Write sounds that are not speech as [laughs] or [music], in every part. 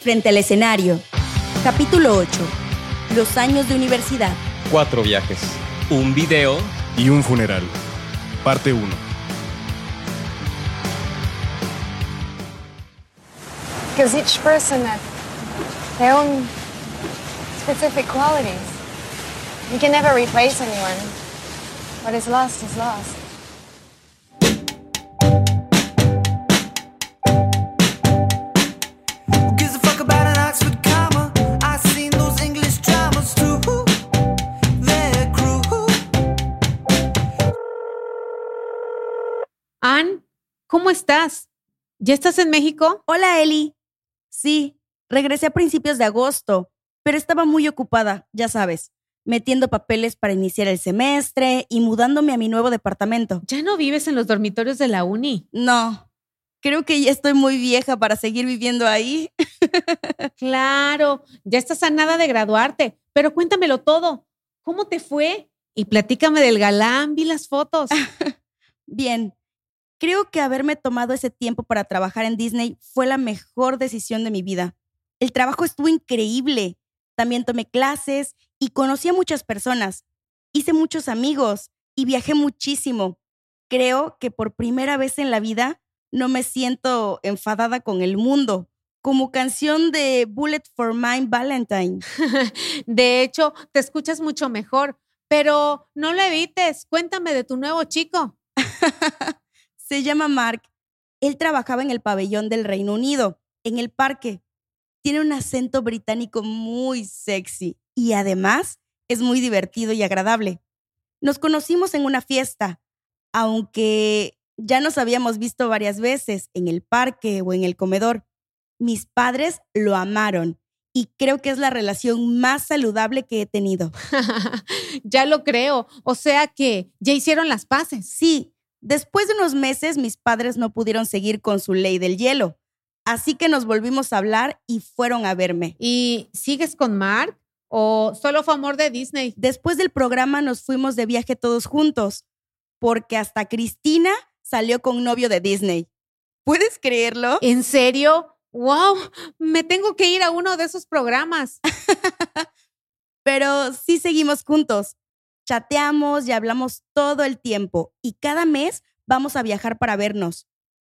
Frente al escenario. Capítulo 8. Los años de universidad. Cuatro viajes. Un video. y un funeral. Parte 1. Because each person had their own specific qualities. You can never replace anyone. What is lost is lost. ¿Cómo estás? ¿Ya estás en México? Hola, Eli. Sí, regresé a principios de agosto, pero estaba muy ocupada, ya sabes, metiendo papeles para iniciar el semestre y mudándome a mi nuevo departamento. ¿Ya no vives en los dormitorios de la uni? No, creo que ya estoy muy vieja para seguir viviendo ahí. [laughs] Claro, ya estás a nada de graduarte, pero cuéntamelo todo. ¿Cómo te fue? Y platícame del galán, vi las fotos. [laughs] Bien, creo que haberme tomado ese tiempo para trabajar en Disney fue la mejor decisión de mi vida. El trabajo estuvo increíble. También tomé clases y conocí a muchas personas. Hice muchos amigos y viajé muchísimo. Creo que por primera vez en la vida no me siento enfadada con el mundo, como canción de Bullet for My Valentine. [laughs] De hecho, te escuchas mucho mejor, pero no lo evites. Cuéntame de tu nuevo chico. [laughs] Se llama Mark. Él trabajaba en el pabellón del Reino Unido, en el parque. Tiene un acento británico muy sexy y además es muy divertido y agradable. Nos conocimos en una fiesta, aunque ya nos habíamos visto varias veces en el parque o en el comedor. Mis padres lo amaron y creo que es la relación más saludable que he tenido. [laughs] ya lo creo. O sea que ya hicieron las paces. Sí, después de unos meses mis padres no pudieron seguir con su ley del hielo, así que nos volvimos a hablar y fueron a verme. ¿Y sigues con Mark? ¿O solo fue amor de Disney? Después del programa nos fuimos de viaje todos juntos, porque hasta Cristina salió con novio de Disney. ¿Puedes creerlo? ¿En serio? ¡Wow! Me tengo que ir a uno de esos programas. [laughs] Pero sí seguimos juntos. Chateamos y hablamos todo el tiempo y cada mes vamos a viajar para vernos.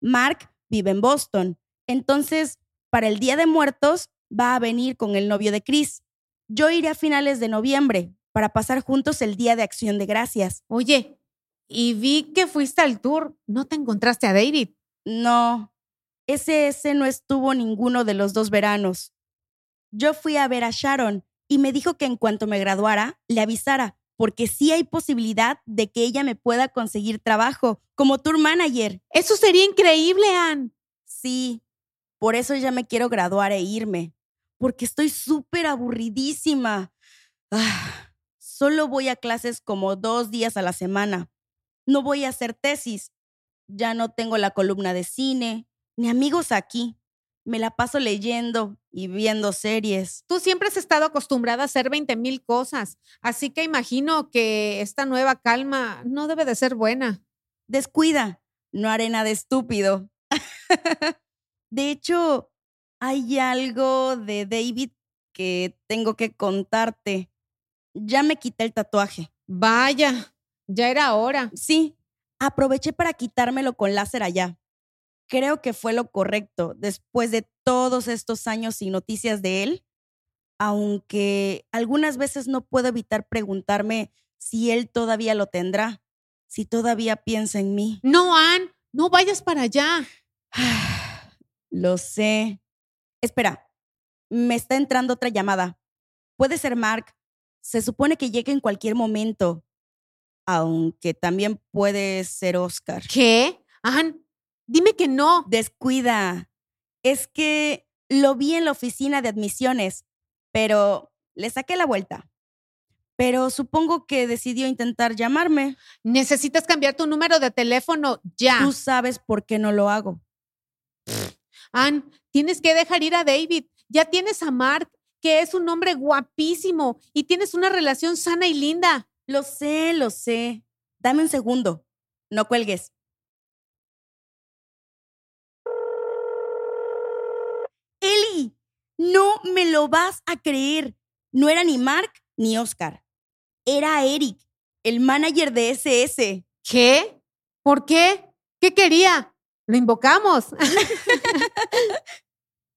Mark vive en Boston, entonces para el Día de Muertos va a venir con el novio de Chris. Yo iré a finales de noviembre para pasar juntos el Día de Acción de Gracias. Oye, y vi que fuiste al tour. ¿No te encontraste a David? No, ese ese no estuvo ninguno de los dos veranos. Yo fui a ver a Sharon y me dijo que en cuanto me graduara, le avisara, porque sí hay posibilidad de que ella me pueda conseguir trabajo como tour manager. Eso sería increíble, Ann. Sí, por eso ya me quiero graduar e irme, porque estoy súper aburridísima. Ah, solo voy a clases como dos días a la semana. No voy a hacer tesis. Ya no tengo la columna de cine, ni amigos aquí. Me la paso leyendo y viendo series. Tú siempre has estado acostumbrada a hacer 20 mil cosas, así que imagino que esta nueva calma no debe de ser buena. Descuida, no haré nada estúpido. [laughs] de hecho, hay algo de David que tengo que contarte. Ya me quité el tatuaje. Vaya, ya era hora. Sí, aproveché para quitármelo con láser allá. Creo que fue lo correcto después de todos estos años sin noticias de él, aunque algunas veces no puedo evitar preguntarme si él todavía lo tendrá, si todavía piensa en mí. No, Ann, no vayas para allá. [sighs] Lo sé. Espera, me está entrando otra llamada. Puede ser Mark. Se supone que llega en cualquier momento, aunque también puede ser Oscar. ¿Qué? Ann, dime que no. Descuida. Es que lo vi en la oficina de admisiones, pero le saqué la vuelta. Pero supongo que decidió intentar llamarme. Necesitas cambiar tu número de teléfono ya. Tú sabes por qué no lo hago. Ann, tienes que dejar ir a David. Ya tienes a Mark, que es un hombre guapísimo y tienes una relación sana y linda. Lo sé, lo sé. Dame un segundo. No cuelgues. Eli, No me lo vas a creer. No era ni Mark ni Oscar. Era Eric, el manager de SS. ¿Qué? ¿Por qué? ¿Qué quería? Lo invocamos. [laughs]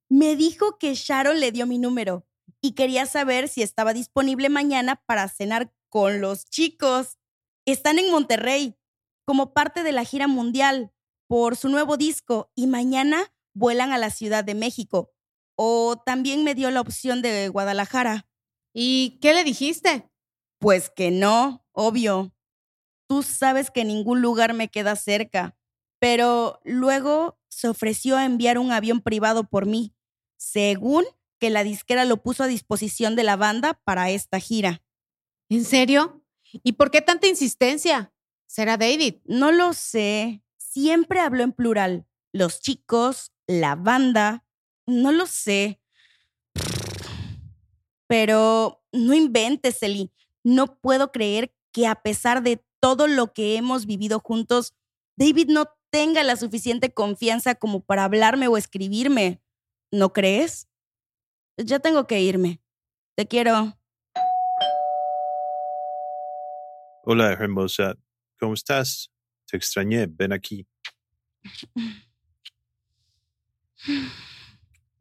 Me dijo que Sharon le dio mi número y quería saber si estaba disponible mañana para cenar con los chicos. Están en Monterrey como parte de la gira mundial por su nuevo disco y mañana vuelan a la Ciudad de México. O también me dio la opción de Guadalajara. ¿Y qué le dijiste? Pues que no, obvio. Tú sabes que ningún lugar me queda cerca. Pero luego se ofreció a enviar un avión privado por mí, según que la disquera lo puso a disposición de la banda para esta gira. ¿En serio? ¿Y por qué tanta insistencia? ¿Será David? No lo sé. Siempre habló en plural. Los chicos, la banda. No lo sé. Pero no inventes, Eli. No puedo creer que a pesar de todo lo que hemos vivido juntos, David no tenga la suficiente confianza como para hablarme o escribirme. ¿No crees? Ya tengo que irme. Te quiero. Hola, hermosa. ¿Cómo estás? Te extrañé. Ven aquí.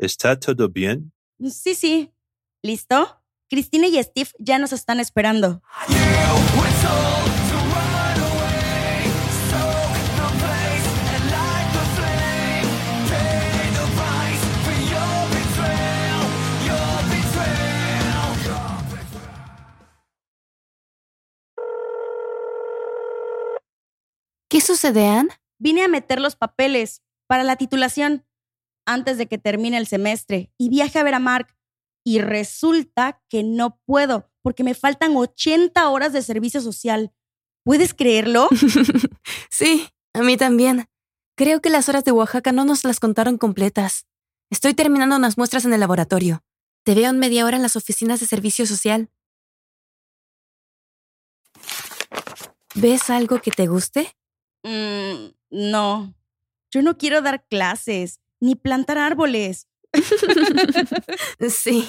¿Está todo bien? Sí, sí. ¿Listo? Cristina y Steve ya nos están esperando. ¿Qué sucede, Ann? Vine a meter los papeles para la titulación antes de que termine el semestre y viaje a ver a Mark. Y resulta que no puedo porque me faltan 80 horas de servicio social. ¿Puedes creerlo? [laughs] sí, a mí también. Creo que las horas de Oaxaca no nos las contaron completas. Estoy terminando unas muestras en el laboratorio. Te veo en media hora en las oficinas de servicio social. ¿Ves algo que te guste? Mm, no. Yo no quiero dar clases ni plantar árboles. [laughs] sí.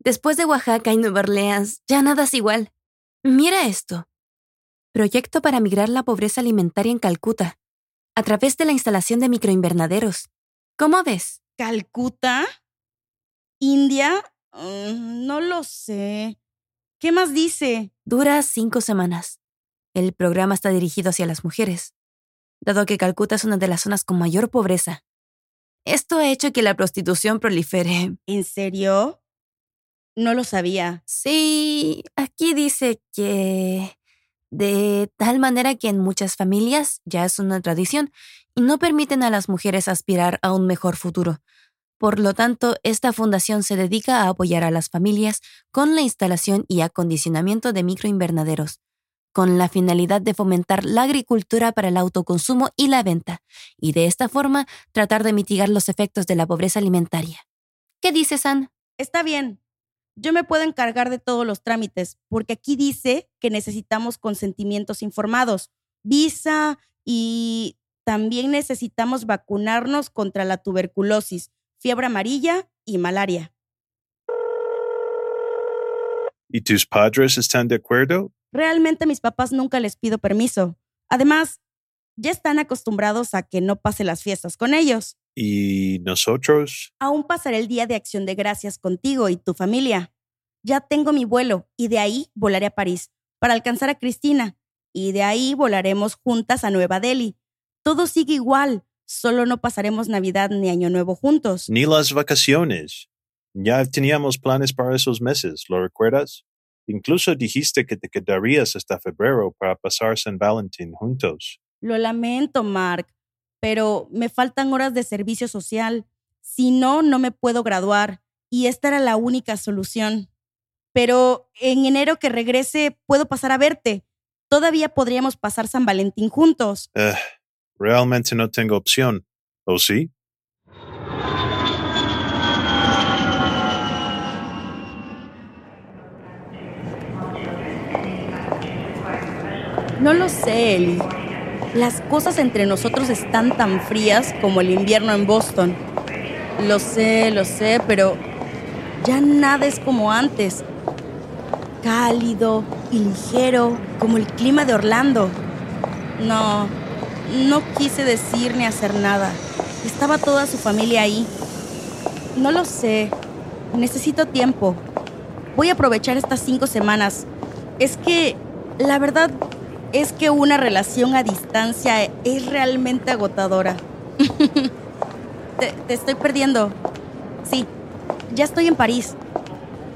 Después de Oaxaca y Nueva Orleans, ya nada es igual. Mira esto. Proyecto para migrar la pobreza alimentaria en Calcuta, a través de la instalación de microinvernaderos. ¿Cómo ves? ¿Calcuta? ¿India? Mm, no lo sé. ¿Qué más dice? Dura cinco semanas. El programa está dirigido hacia las mujeres, dado que Calcuta es una de las zonas con mayor pobreza. Esto ha hecho que la prostitución prolifere. ¿En serio? No lo sabía. Sí, aquí dice que de tal manera que en muchas familias ya es una tradición y no permiten a las mujeres aspirar a un mejor futuro. Por lo tanto, esta fundación se dedica a apoyar a las familias con la instalación y acondicionamiento de microinvernaderos, con la finalidad de fomentar la agricultura para el autoconsumo y la venta, y de esta forma tratar de mitigar los efectos de la pobreza alimentaria. ¿Qué dices, Ann? Está bien. Yo me puedo encargar de todos los trámites, porque aquí dice que necesitamos consentimientos informados, visa y también necesitamos vacunarnos contra la tuberculosis, fiebre amarilla y malaria. ¿Y tus padres están de acuerdo? Realmente mis papás nunca les pido permiso. Además, ya están acostumbrados a que no pase las fiestas con ellos. ¿Y nosotros? Aún pasaré el día de acción de gracias contigo y tu familia. Ya tengo mi vuelo y de ahí volaré a París para alcanzar a Cristina y de ahí volaremos juntas a Nueva Delhi. Todo sigue igual, solo no pasaremos Navidad ni Año Nuevo juntos. Ni las vacaciones. Ya teníamos planes para esos meses, ¿lo recuerdas? Incluso dijiste que te quedarías hasta febrero para pasar San Valentín juntos. Lo lamento, Mark, pero me faltan horas de servicio social. Si no, no me puedo graduar y esta era la única solución. Pero en enero que regrese puedo pasar a verte. Todavía podríamos pasar San Valentín juntos. Eh, realmente no tengo opción. ¿O sí? No lo sé, Eli. Las cosas entre nosotros están tan frías como el invierno en Boston. Lo sé, lo sé, pero Ya nada es como antes. Cálido y ligero, como el clima de Orlando. No, no quise decir ni hacer nada. Estaba toda su familia ahí. No lo sé. Necesito tiempo. Voy a aprovechar estas cinco semanas. Es que, la verdad, es que una relación a distancia es realmente agotadora. [laughs] te, te estoy perdiendo. Sí, ya estoy en París.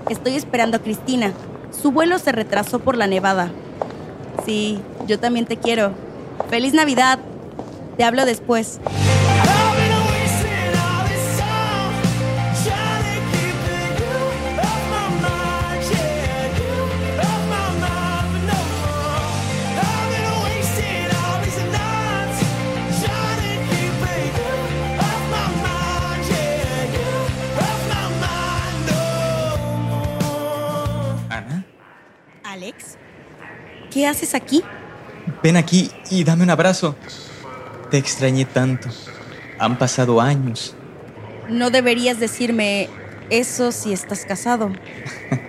Estoy esperando a Cristina. Su vuelo se retrasó por la nevada. Sí, yo también te quiero. ¡Feliz Navidad! Te hablo después. ¿Qué haces aquí? ven aquí y dame un abrazo. Te extrañé tanto. Han pasado años. No deberías decirme eso si estás casado.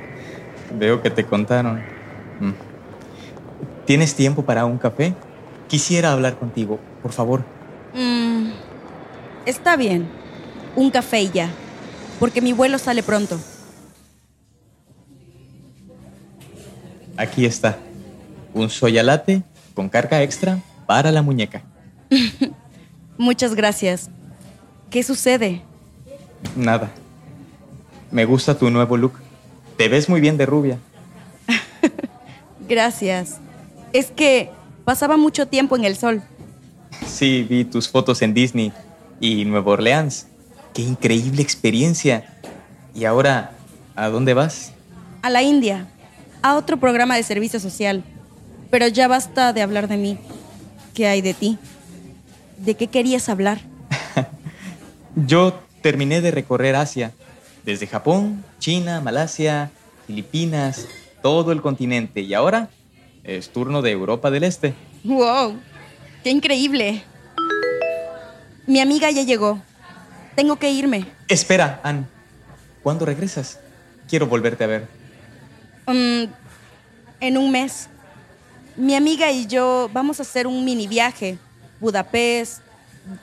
[laughs] Veo que te contaron. Mm. ¿Tienes tiempo para un café? Quisiera hablar contigo, por favor. Mm, está bien. Un café y ya. Porque mi vuelo sale pronto. Aquí está. Un soya latte con carga extra para la muñeca. [laughs] Muchas gracias. ¿Qué sucede? Nada. Me gusta tu nuevo look. Te ves muy bien de rubia. [laughs] Gracias. Es que pasaba mucho tiempo en el sol. Sí, vi tus fotos en Disney y Nueva Orleans. Qué increíble experiencia. Y ahora, ¿a dónde vas? A la India. A otro programa de servicio social. Pero ya basta de hablar de mí. ¿Qué hay de ti? ¿De qué querías hablar? [laughs] Yo terminé de recorrer Asia, desde Japón, China, Malasia, Filipinas, todo el continente. Y ahora es turno de Europa del Este. ¡Wow! ¡Qué increíble! Mi amiga ya llegó. Tengo que irme. Espera, Ann. ¿Cuándo regresas? Quiero volverte a ver. Mm, en un mes. Mi amiga y yo vamos a hacer un mini viaje. Budapest,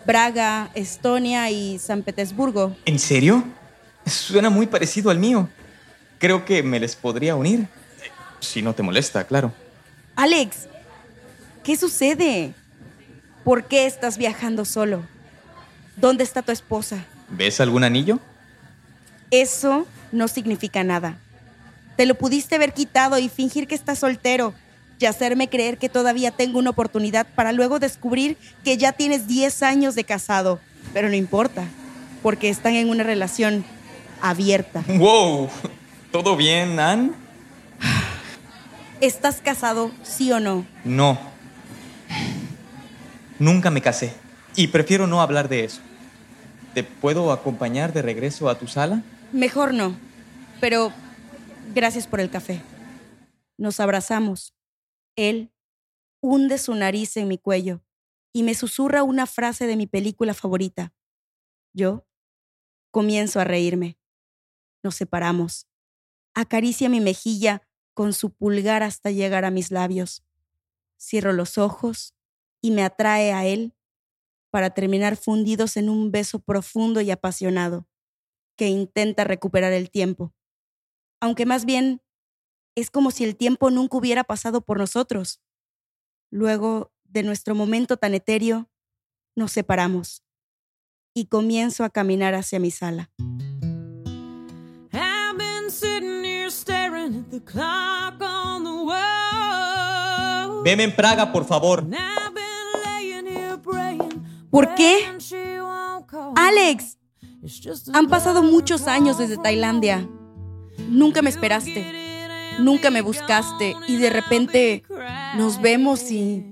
Braga, Estonia y San Petersburgo. ¿En serio? Suena muy parecido al mío. Creo que me les podría unir. Si no te molesta, claro. Alex, ¿qué sucede? ¿Por qué estás viajando solo? ¿Dónde está tu esposa? ¿Ves algún anillo? Eso no significa nada. Te lo pudiste haber quitado y fingir que estás soltero y hacerme creer que todavía tengo una oportunidad para luego descubrir que ya tienes 10 años de casado. Pero no importa, porque están en una relación abierta. ¡Wow! ¿Todo bien, Ann? ¿Estás casado, sí o no? No. Nunca me casé. Y prefiero no hablar de eso. ¿Te puedo acompañar de regreso a tu sala? Mejor no. Pero gracias por el café. Nos abrazamos. Él hunde su nariz en mi cuello y me susurra una frase de mi película favorita. Yo comienzo a reírme. Nos separamos. Acaricia mi mejilla con su pulgar hasta llegar a mis labios. Cierro los ojos y me atrae a él para terminar fundidos en un beso profundo y apasionado que intenta recuperar el tiempo. Aunque más bien es como si el tiempo nunca hubiera pasado por nosotros. Luego de nuestro momento tan etéreo, nos separamos y comienzo a caminar hacia mi sala. Veme en Praga, por favor. ¿Por qué? Alex, han pasado muchos años desde. Tailandia. Nunca me esperaste. Nunca me buscaste y de repente nos vemos y...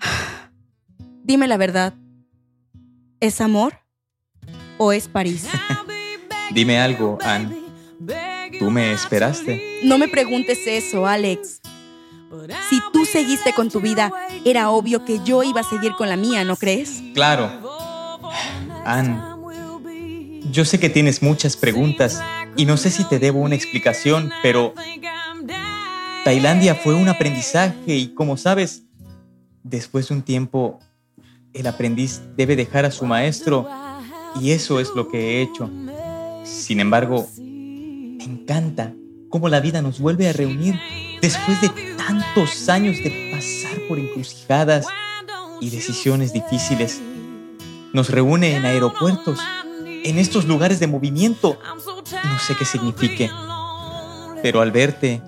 [sighs] Dime la verdad. ¿Es amor o es París? [laughs] Dime algo, Ann. ¿Tú me esperaste? No me preguntes eso, Alex. Si tú seguiste con tu vida, era obvio que yo iba a seguir con la mía, ¿no crees? Claro. [sighs] Ann, yo sé que tienes muchas preguntas Y no sé si te debo una explicación, pero Tailandia fue un aprendizaje y como sabes, después de un tiempo, el aprendiz debe dejar a su maestro y eso es lo que he hecho. Sin embargo, me encanta cómo la vida nos vuelve a reunir después de tantos años de pasar por encrucijadas y decisiones difíciles. Nos reúne en aeropuertos, en estos lugares de movimiento. No sé qué signifique, pero al verte,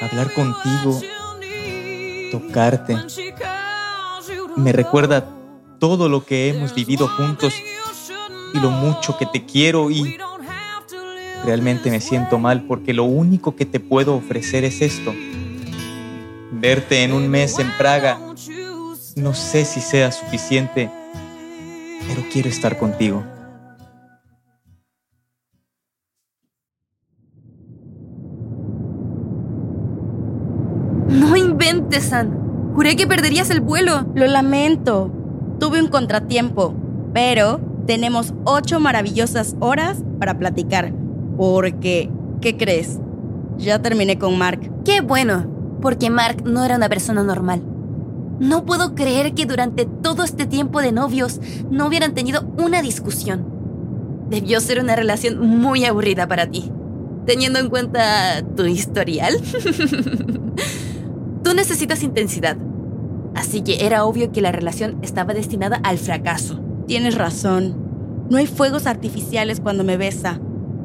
hablar contigo, tocarte, me recuerda todo lo que hemos vivido juntos y lo mucho que te quiero y realmente me siento mal porque lo único que te puedo ofrecer es esto. Verte en un mes en Praga, no sé si sea suficiente, pero quiero estar contigo. San. Juré que perderías el vuelo. Lo lamento. Tuve un contratiempo, pero tenemos ocho maravillosas horas para platicar. Porque, ¿qué crees? Ya terminé con Mark. Qué bueno, porque Mark no era una persona normal. No puedo creer que durante todo este tiempo de novios no hubieran tenido una discusión. Debió ser una relación muy aburrida para ti, teniendo en cuenta tu historial. [laughs] Necesitas intensidad, así que era obvio que la relación estaba destinada al fracaso. Tienes razón. No hay fuegos artificiales cuando me besa.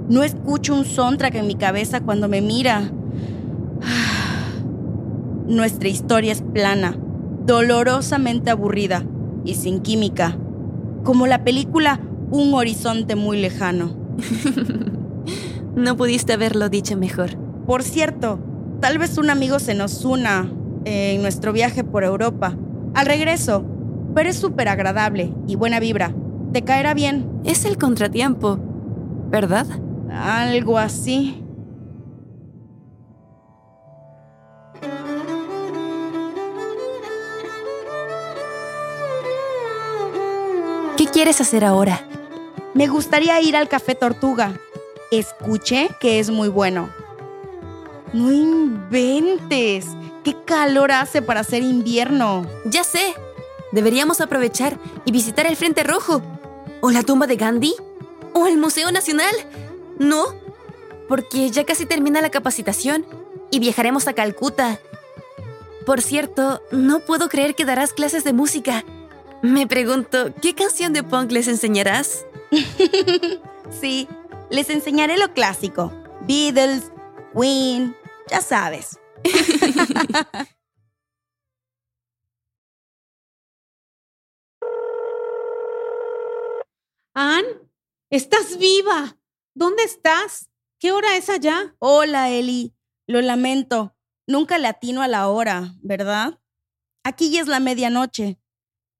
No escucho un soundtrack en mi cabeza cuando me mira. [sighs] Nuestra historia es plana, dolorosamente aburrida y sin química. Como la película Un horizonte muy lejano. [laughs] No pudiste haberlo dicho mejor. Por cierto, tal vez un amigo se nos una en nuestro viaje por Europa. Al regreso, pero es súper agradable y buena vibra. Te caerá bien. Es el contratiempo, ¿verdad? Algo así. ¿Qué quieres hacer ahora? Me gustaría ir al Café Tortuga. Escuché que es muy bueno. No inventes. ¿Qué calor hace para ser invierno? Ya sé. Deberíamos aprovechar y visitar el Frente Rojo. ¿O la tumba de Gandhi? ¿O el Museo Nacional? No, porque ya casi termina la capacitación y viajaremos a Calcuta. Por cierto, no puedo creer que darás clases de música. Me pregunto, ¿qué canción de punk les enseñarás? [laughs] Sí, les enseñaré lo clásico. Beatles, Queen, ya sabes. Ann, estás viva. ¿Dónde estás? ¿Qué hora es allá? Hola, Eli. Lo lamento. Nunca le atino a la hora, ¿verdad? Aquí ya es la medianoche.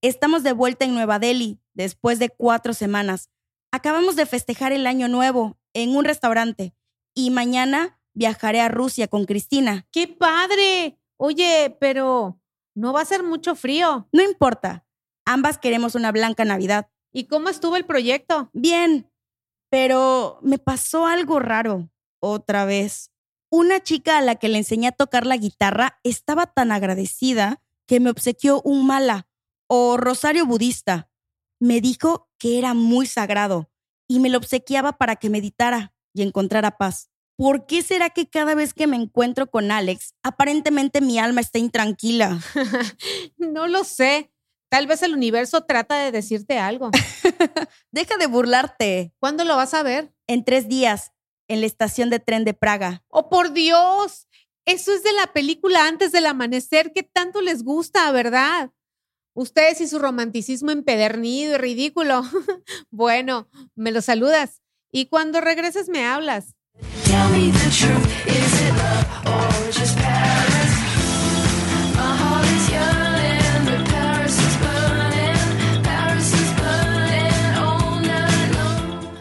Estamos de vuelta en Nueva Delhi después de cuatro semanas. Acabamos de festejar el año nuevo en un restaurante y mañana viajaré a Rusia con Cristina. ¡Qué padre! Oye, pero no va a ser mucho frío. No importa. Ambas queremos una blanca Navidad. ¿Y cómo estuvo el proyecto? Bien, pero me pasó algo raro otra vez. Una chica a la que le enseñé a tocar la guitarra estaba tan agradecida que me obsequió un mala o rosario budista. Me dijo que era muy sagrado y me lo obsequiaba para que meditara y encontrara paz. ¿Por qué será que cada vez que me encuentro con Alex, aparentemente mi alma está intranquila? [laughs] no lo sé. Tal vez el universo trata de decirte algo. [laughs] Deja de burlarte. ¿Cuándo lo vas a ver? En tres días, en la estación de tren de Praga. ¡Oh, por Dios! Eso es de la película Antes del Amanecer que tanto les gusta, ¿verdad? Ustedes y su romanticismo empedernido y ridículo. [laughs] bueno, me lo saludas. Y cuando regreses me hablas. Tell me the truth, is it love or just Paris? My heart is yearning, but Paris is burning, Paris is burning all night long.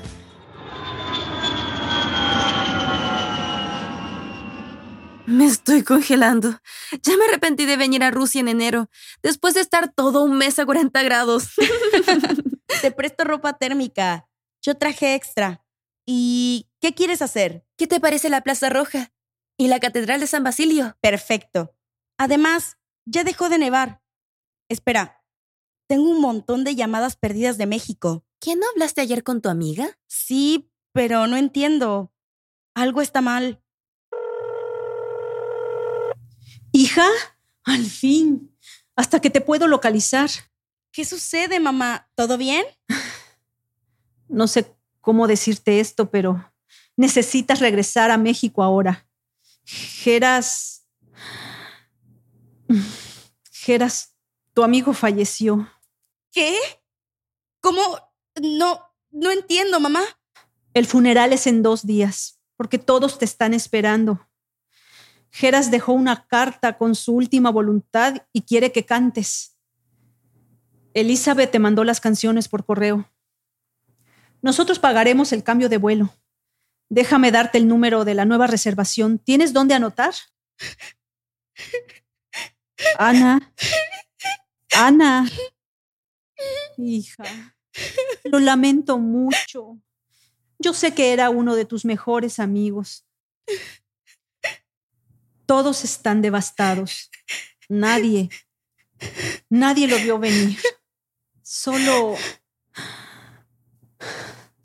Me estoy congelando. Ya me arrepentí de venir a Rusia en enero, después de estar todo un mes a 40 grados. [laughs] Te presto ropa térmica. Yo traje extra. ¿Y ¿Qué quieres hacer? ¿Qué te parece la Plaza Roja? ¿Y la Catedral de San Basilio? Perfecto. Además, ya dejó de nevar. Espera, tengo un montón de llamadas perdidas de México. ¿Quién no hablaste ayer con tu amiga? Sí, pero no entiendo. Algo está mal. Hija, al fin, hasta que te puedo localizar. ¿Qué sucede, mamá? ¿Todo bien? [sighs] No sé cómo decirte esto, pero necesitas regresar a México ahora. Geras... Geras, tu amigo falleció. ¿Qué? ¿Cómo? No, no entiendo, mamá. El funeral es en dos días, porque todos te están esperando. Geras dejó una carta con su última voluntad y quiere que cantes. Elizabeth te mandó las canciones por correo. Nosotros pagaremos el cambio de vuelo. Déjame darte el número de la nueva reservación. ¿Tienes dónde anotar? Ana. Ana. Hija. Lo lamento mucho. Yo sé que era uno de tus mejores amigos. Todos están devastados. Nadie, nadie lo vio venir. Solo...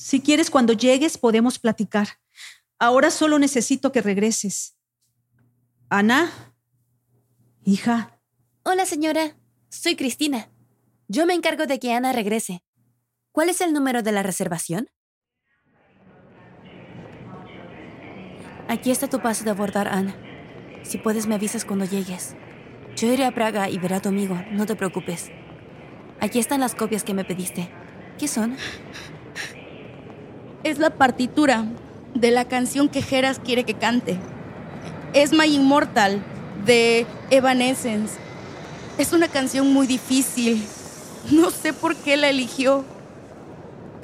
Si quieres, cuando llegues podemos platicar. Ahora solo necesito que regreses. Ana, hija, Hola, señora. Soy Cristina. Yo me encargo de que Ana regrese. ¿Cuál es el número de la reservación? Aquí está tu pase de abordar, Ana. Si puedes, me avisas cuando llegues. Yo iré a Praga y veré a tu amigo, no te preocupes. Aquí están las copias que me pediste. ¿Qué son? Es la partitura de la canción que Geras quiere que cante. Es My Immortal de Evanescence. Es una canción muy difícil. No sé por qué la eligió.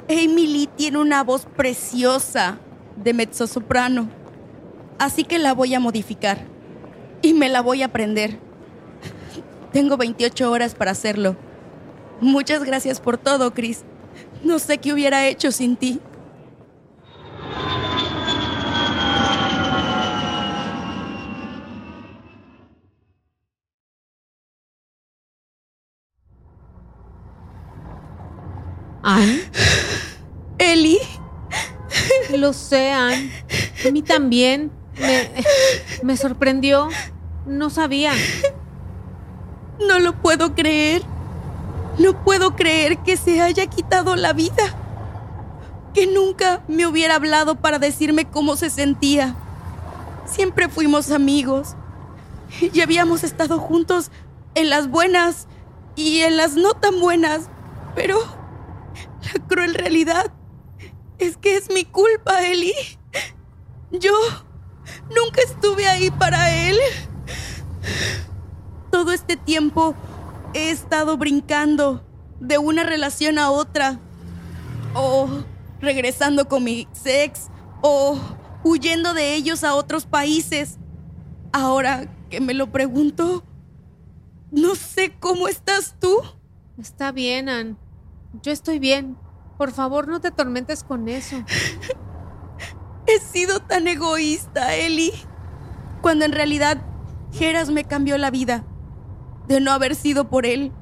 Lee tiene una voz preciosa de mezzosoprano. Así que la voy a modificar. Y me la voy a aprender. Tengo 28 horas para hacerlo. Muchas gracias por todo, Chris. No sé qué hubiera hecho sin ti. Ann, Eli, lo sé, Ann. A mí también. Me, me sorprendió. No sabía. no lo puedo creer. No puedo creer que se haya quitado la vida. Que nunca me hubiera hablado para decirme cómo se sentía. Siempre fuimos amigos. Y habíamos estado juntos en las buenas y en las no tan buenas. Pero la cruel realidad es que es mi culpa, Eli. Yo nunca estuve ahí para él. Todo este tiempo he estado brincando de una relación a otra. O regresando con mi ex. O huyendo de ellos a otros países. Ahora que me lo pregunto, no sé cómo estás tú. Está bien, Ann. Yo estoy bien. Por favor, no te atormentes con eso. He sido tan egoísta, Eli. Cuando en realidad Geras me cambió la vida. De no haber sido por él,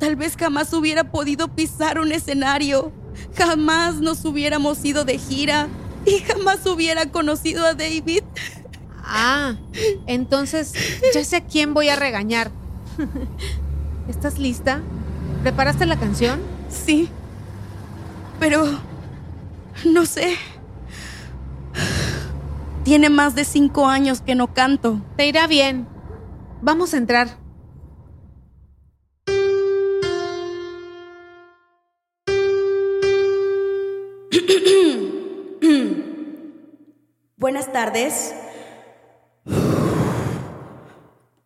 tal vez jamás hubiera podido pisar un escenario. Jamás nos hubiéramos ido de gira y jamás hubiera conocido a David. Ah, entonces ya sé a quién voy a regañar. ¿Estás lista? ¿Preparaste la canción? Sí. Pero... No sé. Tiene más de cinco años que no canto. Te irá bien. Vamos a entrar. [clears throat] Buenas tardes.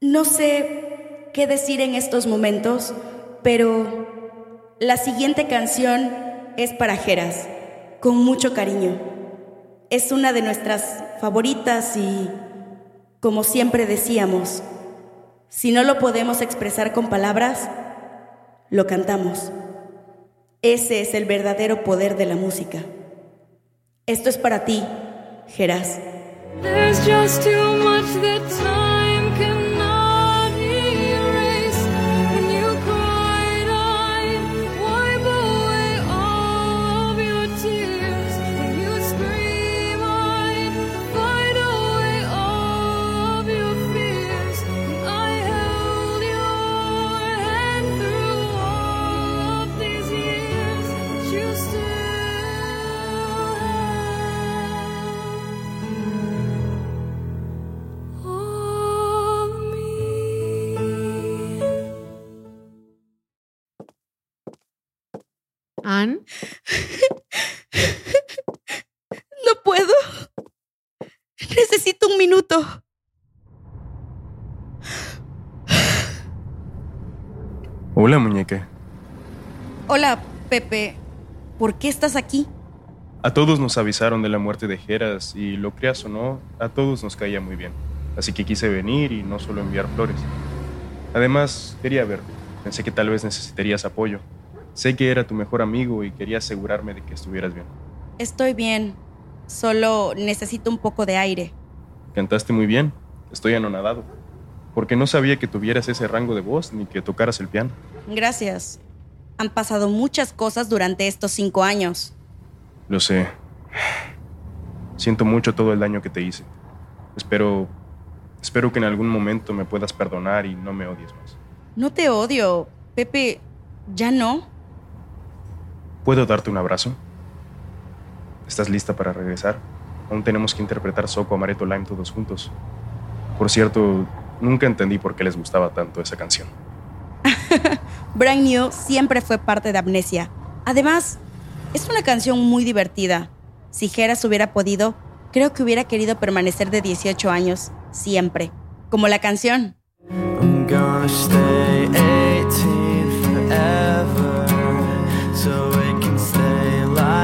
No sé qué decir en estos momentos, pero la siguiente canción es para Geras, con mucho cariño. Es una de nuestras favoritas y, como siempre decíamos, si no lo podemos expresar con palabras, lo cantamos. Ese es el verdadero poder de la música. Esto es para ti, Geras. No puedo. Necesito un minuto. Hola, muñeca. Hola, Pepe. ¿Por qué estás aquí? A todos nos avisaron de la muerte de Geras y lo creas o no, a todos nos caía muy bien. Así que quise venir y no solo enviar flores. Además, quería verte. Pensé que tal vez necesitarías apoyo. Sé que era tu mejor amigo y quería asegurarme de que estuvieras bien. Estoy bien. Solo necesito un poco de aire. Cantaste muy bien. Estoy anonadado. Porque no sabía que tuvieras ese rango de voz ni que tocaras el piano. Gracias. Han pasado muchas cosas durante estos cinco años. Lo sé. Siento mucho todo el daño que te hice. Espero. Espero que en algún momento me puedas perdonar y no me odies más. No te odio. Pepe, ya no. ¿Puedo darte un abrazo? ¿Estás lista para regresar? Aún tenemos que interpretar Soco Amaretto Lime todos juntos. Por cierto, nunca entendí por qué les gustaba tanto esa canción. [laughs] Brand New siempre fue parte de Amnesia. Además, es una canción muy divertida. Si Geras hubiera podido, creo que hubiera querido permanecer de 18 años, siempre. Como la canción. I'm gonna stay 18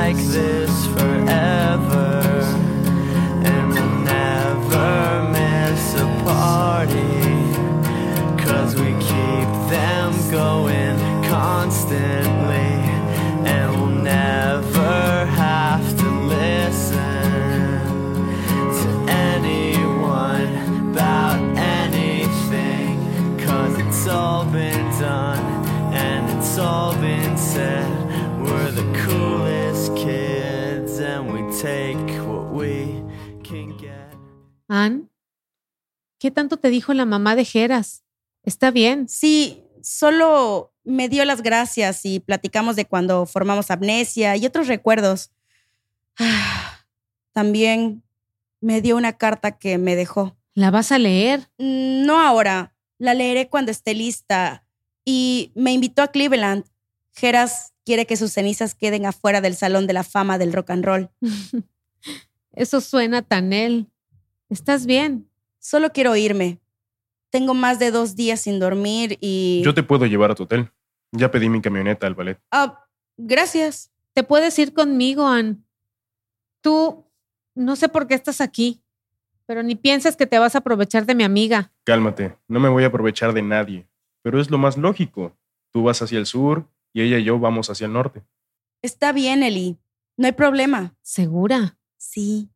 like this ¿qué tanto te dijo la mamá de Geras? Está bien. Sí, solo me dio las gracias y platicamos de cuando formamos Amnesia y otros recuerdos. Ah, También me dio una carta que me dejó. ¿La vas a leer? Mm, No ahora, la leeré cuando esté lista. Y me invitó a Cleveland. Geras quiere que sus cenizas queden afuera del Salón de la Fama del Rock and Roll. [laughs] Eso suena tan él. ¿Estás bien? Solo quiero irme. Tengo más de dos días sin dormir y... Yo te puedo llevar a tu hotel. Ya pedí mi camioneta al ballet. Ah, gracias. Te puedes ir conmigo, Ann. Tú, no sé por qué estás aquí, pero ni piensas que te vas a aprovechar de mi amiga. Cálmate, no me voy a aprovechar de nadie. Pero es lo más lógico. Tú vas hacia el sur y ella y yo vamos hacia el norte. Está bien, Eli. No hay problema. ¿Segura? Sí.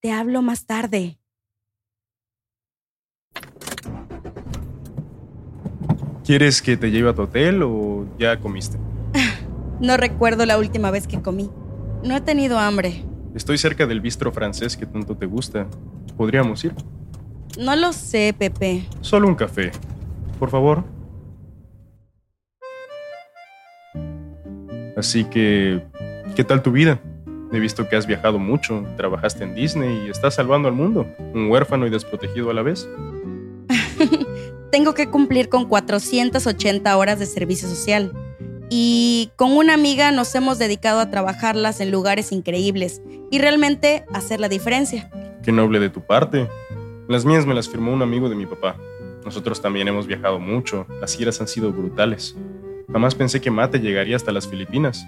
Te hablo más tarde. ¿Quieres que te lleve a tu hotel o ya comiste? [laughs] No recuerdo la última vez que comí. No he tenido hambre. Estoy cerca del bistro francés que tanto te gusta. Podríamos ir. No lo sé, Pepe. Solo un café. Por favor. Así que, ¿qué tal tu vida? He visto que has viajado mucho, trabajaste en Disney y estás salvando al mundo, un huérfano y desprotegido a la vez. Tengo que cumplir con 480 horas de servicio social. Y con una amiga nos hemos dedicado a trabajarlas en lugares increíbles y realmente hacer la diferencia. Qué noble de tu parte. Las mías me las firmó un amigo de mi papá. Nosotros también hemos viajado mucho, las giras han sido brutales. Jamás pensé que Mate llegaría hasta las Filipinas.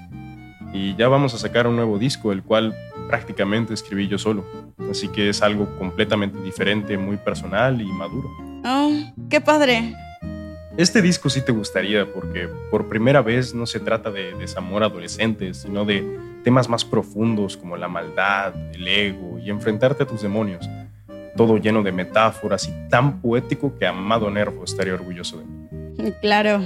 Y ya vamos a sacar un nuevo disco, el cual prácticamente escribí yo solo. Así que es algo completamente diferente, muy personal y maduro. Oh, qué padre. Este disco sí te gustaría porque por primera vez no se trata de desamor adolescente, sino de temas más profundos como la maldad, el ego y enfrentarte a tus demonios. Todo lleno de metáforas y tan poético que Amado Nervo estaría orgulloso de mí. Claro.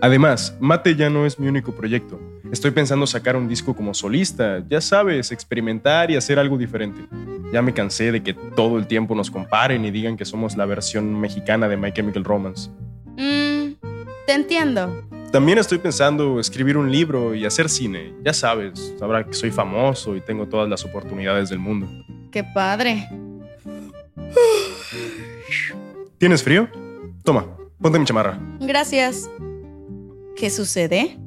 Además, Mate ya no es mi único proyecto. Estoy pensando sacar un disco como solista, ya sabes, experimentar y hacer algo diferente. Ya me cansé de que todo el tiempo nos comparen y digan que somos la versión mexicana de My Chemical Romance. Mm, te entiendo. También estoy pensando escribir un libro y hacer cine. Ya sabes, ahora que soy famoso y tengo todas las oportunidades del mundo. Qué padre. ¿Tienes frío? Toma, ponte mi chamarra. Gracias. ¿Qué sucede?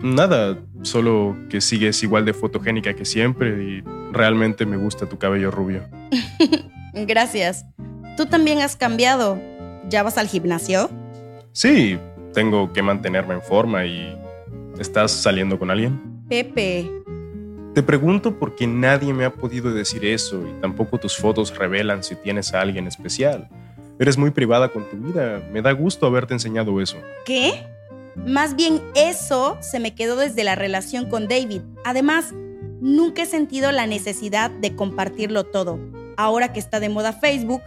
Nada, solo que sigues igual de fotogénica que siempre y realmente me gusta tu cabello rubio. [laughs] Gracias. Tú también has cambiado. ¿Ya vas al gimnasio? Sí, tengo que mantenerme en forma y... ¿Estás saliendo con alguien? Pepe. Te pregunto porque nadie me ha podido decir eso y tampoco tus fotos revelan si tienes a alguien especial. Eres muy privada con tu vida. Me da gusto haberte enseñado eso. ¿Qué? Más bien eso se me quedó desde la relación con David. Además, nunca he sentido la necesidad de compartirlo todo. Ahora que está de moda Facebook,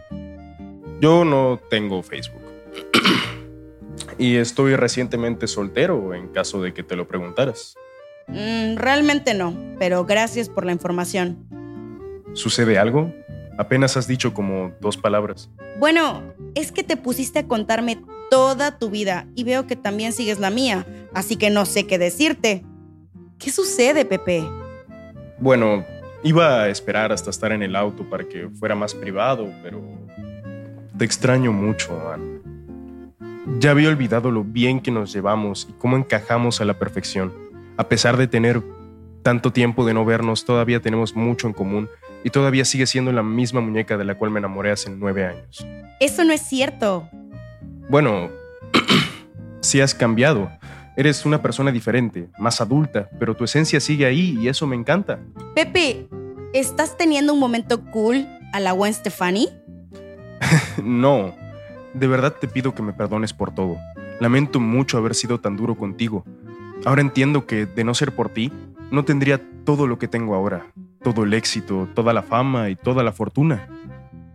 Yo no tengo Facebook. [clears throat] y estoy recientemente soltero en caso de que te lo preguntaras. mm, realmente no, pero gracias por la información. ¿Sucede algo? Apenas has dicho como dos palabras. Bueno, es que te pusiste a contarme toda tu vida y veo que también sigues la mía, así que no sé qué decirte. ¿Qué sucede, Pepe? Bueno, iba a esperar hasta estar en el auto para que fuera más privado, pero te extraño mucho, Ann. Ya había olvidado lo bien que nos llevamos y cómo encajamos a la perfección. A pesar de tener tanto tiempo de no vernos, todavía tenemos mucho en común y todavía sigue siendo la misma muñeca de la cual me enamoré hace nueve años. Eso no es cierto. Bueno, [clears throat] sí has cambiado. Eres una persona diferente, más adulta, pero tu esencia sigue ahí y eso me encanta. Pepe, ¿estás teniendo un momento cool a la Gwen Stefani? [laughs] No, de verdad te pido que me perdones por todo. Lamento mucho haber sido tan duro contigo. Ahora entiendo que, de no ser por ti, no tendría todo lo que tengo ahora. Todo el éxito, toda la fama y toda la fortuna.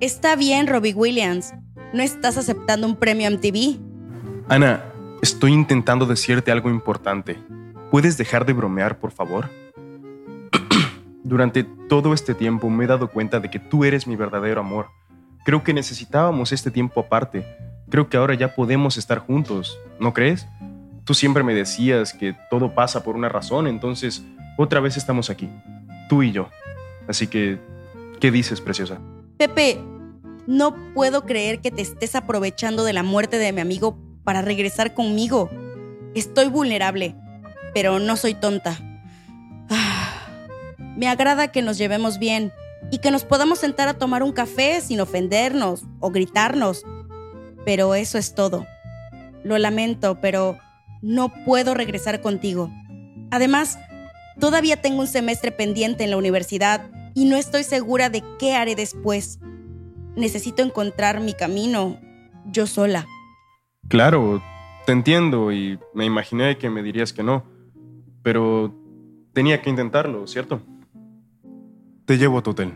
Está bien, Robbie Williams. No estás aceptando un premio MTV. Ana, estoy intentando decirte algo importante. ¿Puedes dejar de bromear, por favor? [clears throat] Durante todo este tiempo me he dado cuenta de que tú eres mi verdadero amor. Creo que necesitábamos este tiempo aparte. Creo que ahora ya podemos estar juntos, ¿no crees? Tú siempre me decías que todo pasa por una razón, entonces otra vez estamos aquí, tú y yo. Así que, ¿qué dices, preciosa? Pepe, no puedo creer que te estés aprovechando de la muerte de mi amigo para regresar conmigo. Estoy vulnerable, pero no soy tonta. Ah, Me agrada que nos llevemos bien y que nos podamos sentar a tomar un café sin ofendernos o gritarnos. Pero eso es todo. Lo lamento, pero no puedo regresar contigo. Además, todavía tengo un semestre pendiente en la universidad y no estoy segura de qué haré después. Necesito encontrar mi camino yo sola. Claro, te entiendo y me imaginé que me dirías que no, pero tenía que intentarlo, ¿cierto? Te llevo a tu hotel.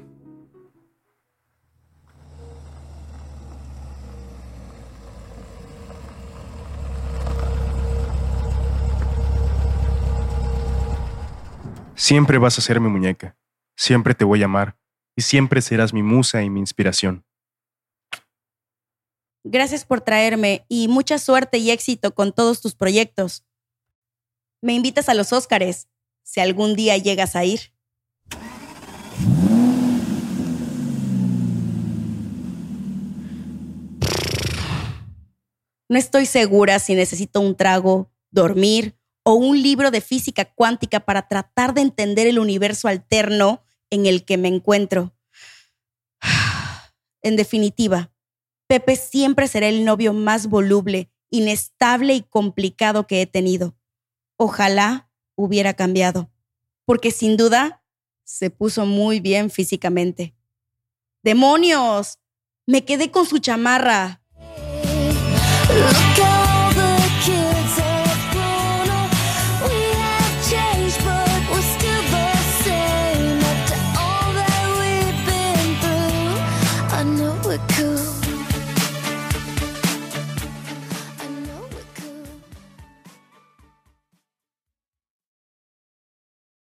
Siempre vas a ser mi muñeca, siempre te voy a amar y siempre serás mi musa y mi inspiración. Gracias por traerme y mucha suerte y éxito con todos tus proyectos. Me invitas a los Óscares, si algún día llegas a ir. No estoy segura si necesito un trago, dormir o un libro de física cuántica para tratar de entender el universo alterno en el que me encuentro. [sighs] En definitiva, Pepe siempre será el novio más voluble, inestable y complicado que he tenido. Ojalá hubiera cambiado, porque sin duda se puso muy bien físicamente. ¡Demonios! Me quedé con su chamarra.